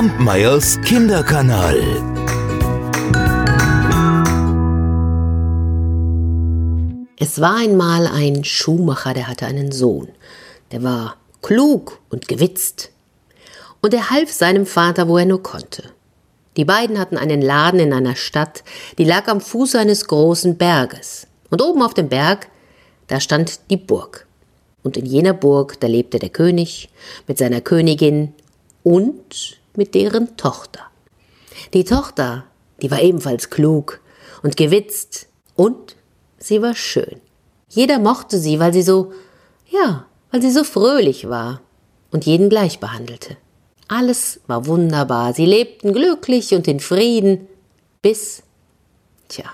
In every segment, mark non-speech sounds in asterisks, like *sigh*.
Kampmeyers Kinderkanal. Es war einmal ein Schuhmacher, der hatte einen Sohn. Der war klug und gewitzt. Und er half seinem Vater, wo er nur konnte. Die beiden hatten einen Laden in einer Stadt, die lag am Fuß eines großen Berges. Und oben auf dem Berg, da stand die Burg. Und in jener Burg, da lebte der König mit seiner Königin und mit deren Tochter. Die Tochter, die war ebenfalls klug und gewitzt und sie war schön. Jeder mochte sie, weil sie so, ja, weil sie so fröhlich war und jeden gleich behandelte. Alles war wunderbar, sie lebten glücklich und in Frieden, bis, tja,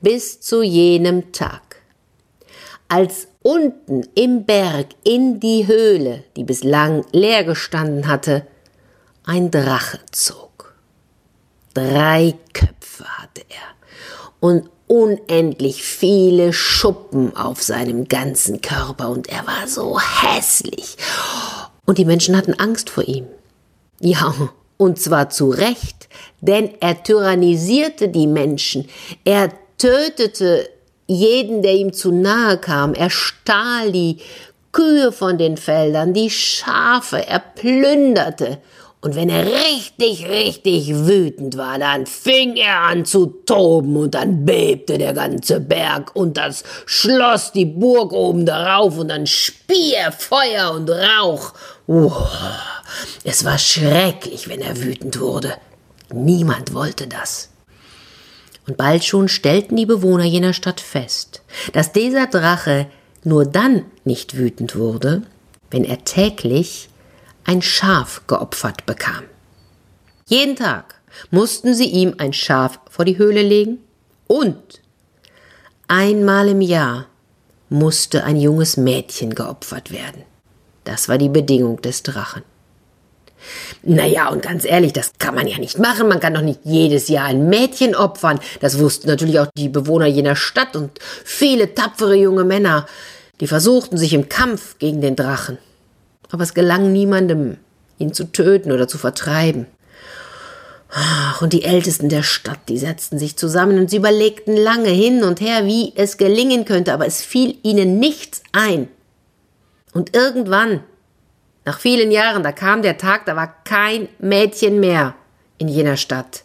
bis zu jenem Tag. Als unten im Berg in die Höhle, die bislang leer gestanden hatte, ein Drache zog. Drei Köpfe hatte er und unendlich viele Schuppen auf seinem ganzen Körper und er war so hässlich. Und die Menschen hatten Angst vor ihm. Ja, und zwar zu Recht, denn er tyrannisierte die Menschen. Er tötete jeden, der ihm zu nahe kam. Er stahl die Kühe von den Feldern, die Schafe, er plünderte und wenn er richtig, richtig wütend war, dann fing er an zu toben und dann bebte der ganze Berg und das Schloss, die Burg oben darauf und dann spie er Feuer und Rauch. Uah, es war schrecklich, wenn er wütend wurde. Niemand wollte das. Und bald schon stellten die Bewohner jener Stadt fest, dass dieser Drache nur dann nicht wütend wurde, wenn er täglich ein Schaf geopfert bekam. Jeden Tag mussten sie ihm ein Schaf vor die Höhle legen und einmal im Jahr musste ein junges Mädchen geopfert werden. Das war die Bedingung des Drachen. Naja, und ganz ehrlich, das kann man ja nicht machen. Man kann doch nicht jedes Jahr ein Mädchen opfern. Das wussten natürlich auch die Bewohner jener Stadt und viele tapfere junge Männer, die versuchten sich im Kampf gegen den Drachen aber es gelang niemandem, ihn zu töten oder zu vertreiben. Und die Ältesten der Stadt, die setzten sich zusammen und sie überlegten lange hin und her, wie es gelingen könnte, aber es fiel ihnen nichts ein. Und irgendwann, nach vielen Jahren, da kam der Tag, da war kein Mädchen mehr in jener Stadt.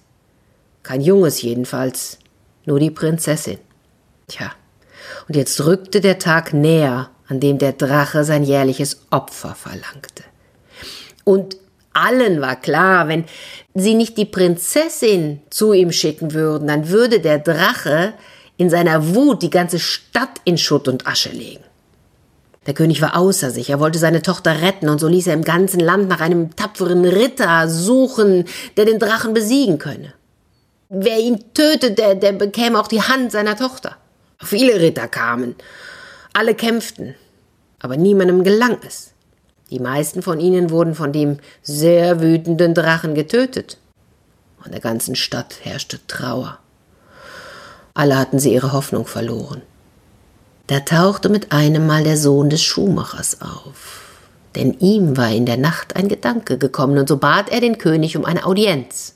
Kein Junges jedenfalls, nur die Prinzessin. Tja, und jetzt rückte der Tag näher, an dem der Drache sein jährliches Opfer verlangte. Und allen war klar, wenn sie nicht die Prinzessin zu ihm schicken würden, dann würde der Drache in seiner Wut die ganze Stadt in Schutt und Asche legen. Der König war außer sich, er wollte seine Tochter retten, und so ließ er im ganzen Land nach einem tapferen Ritter suchen, der den Drachen besiegen könne. Wer ihn tötet, der, der bekäme auch die Hand seiner Tochter. Viele Ritter kamen, alle kämpften, aber niemandem gelang es. Die meisten von ihnen wurden von dem sehr wütenden Drachen getötet. In der ganzen Stadt herrschte Trauer. Alle hatten sie ihre Hoffnung verloren. Da tauchte mit einem Mal der Sohn des Schuhmachers auf. Denn ihm war in der Nacht ein Gedanke gekommen, und so bat er den König um eine Audienz.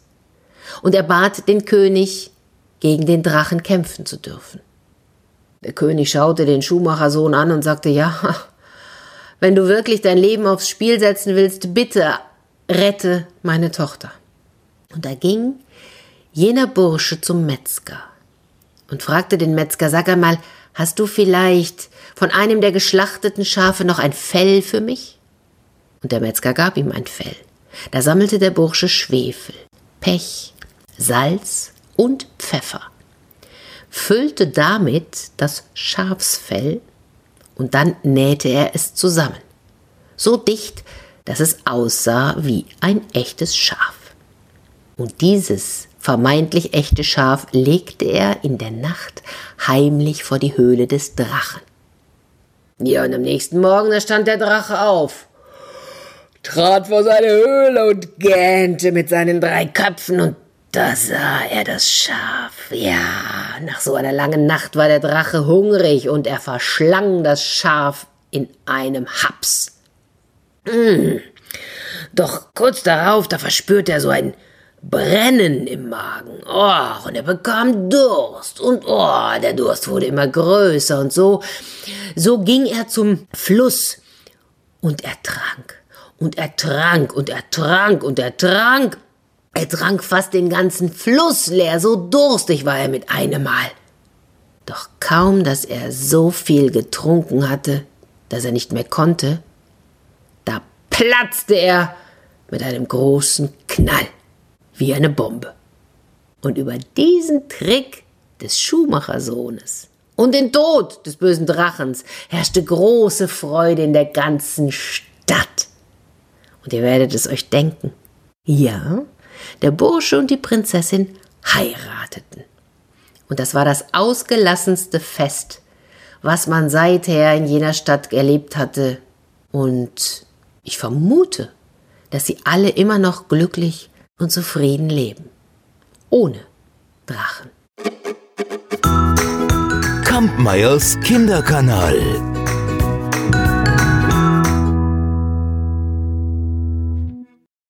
Und er bat den König, gegen den Drachen kämpfen zu dürfen. Der König schaute den Schuhmachersohn an und sagte, ja, *laughs* wenn du wirklich dein Leben aufs Spiel setzen willst, bitte rette meine Tochter. Und da ging jener Bursche zum Metzger und fragte den Metzger, sag einmal, hast du vielleicht von einem der geschlachteten Schafe noch ein Fell für mich? Und der Metzger gab ihm ein Fell. Da sammelte der Bursche Schwefel, Pech, Salz und Pfeffer füllte damit das Schafsfell und dann nähte er es zusammen. So dicht, dass es aussah wie ein echtes Schaf. Und dieses vermeintlich echte Schaf legte er in der Nacht heimlich vor die Höhle des Drachen. Ja, und am nächsten Morgen, da stand der Drache auf, trat vor seine Höhle und gähnte mit seinen drei Köpfen und da sah er das Schaf. Ja, nach so einer langen Nacht war der Drache hungrig und er verschlang das Schaf in einem Haps. Mmh. Doch kurz darauf, da verspürt er so ein Brennen im Magen. Oh, und er bekam Durst. Und oh, der Durst wurde immer größer. Und so, so ging er zum Fluss. Und er trank. Und er trank. Und er trank. Und er trank. Er trank fast den ganzen Fluss leer. So durstig war er mit einem Mal. Doch kaum, dass er so viel getrunken hatte, dass er nicht mehr konnte, da platzte er mit einem großen Knall wie eine Bombe. Und über diesen Trick des Schuhmachersohnes und den Tod des bösen Drachens herrschte große Freude in der ganzen Stadt. Und ihr werdet es euch denken. Ja, der Bursche und die Prinzessin heirateten. Und das war das ausgelassenste Fest, was man seither in jener Stadt erlebt hatte. Und ich vermute, dass sie alle immer noch glücklich und zufrieden leben. Ohne Drachen. Kampmeyers Kinderkanal.